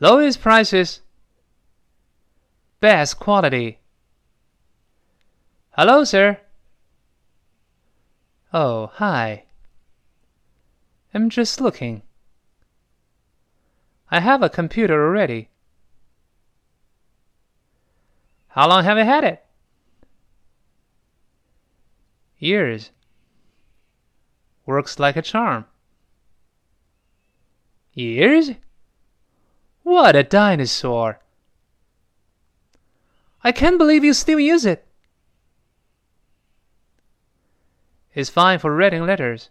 Lowest prices. Best quality. Hello, sir. Oh, hi. I'm just looking. I have a computer already. How long have you had it? Years. Works like a charm. Years? What a dinosaur! I can't believe you still use it. It's fine for writing letters.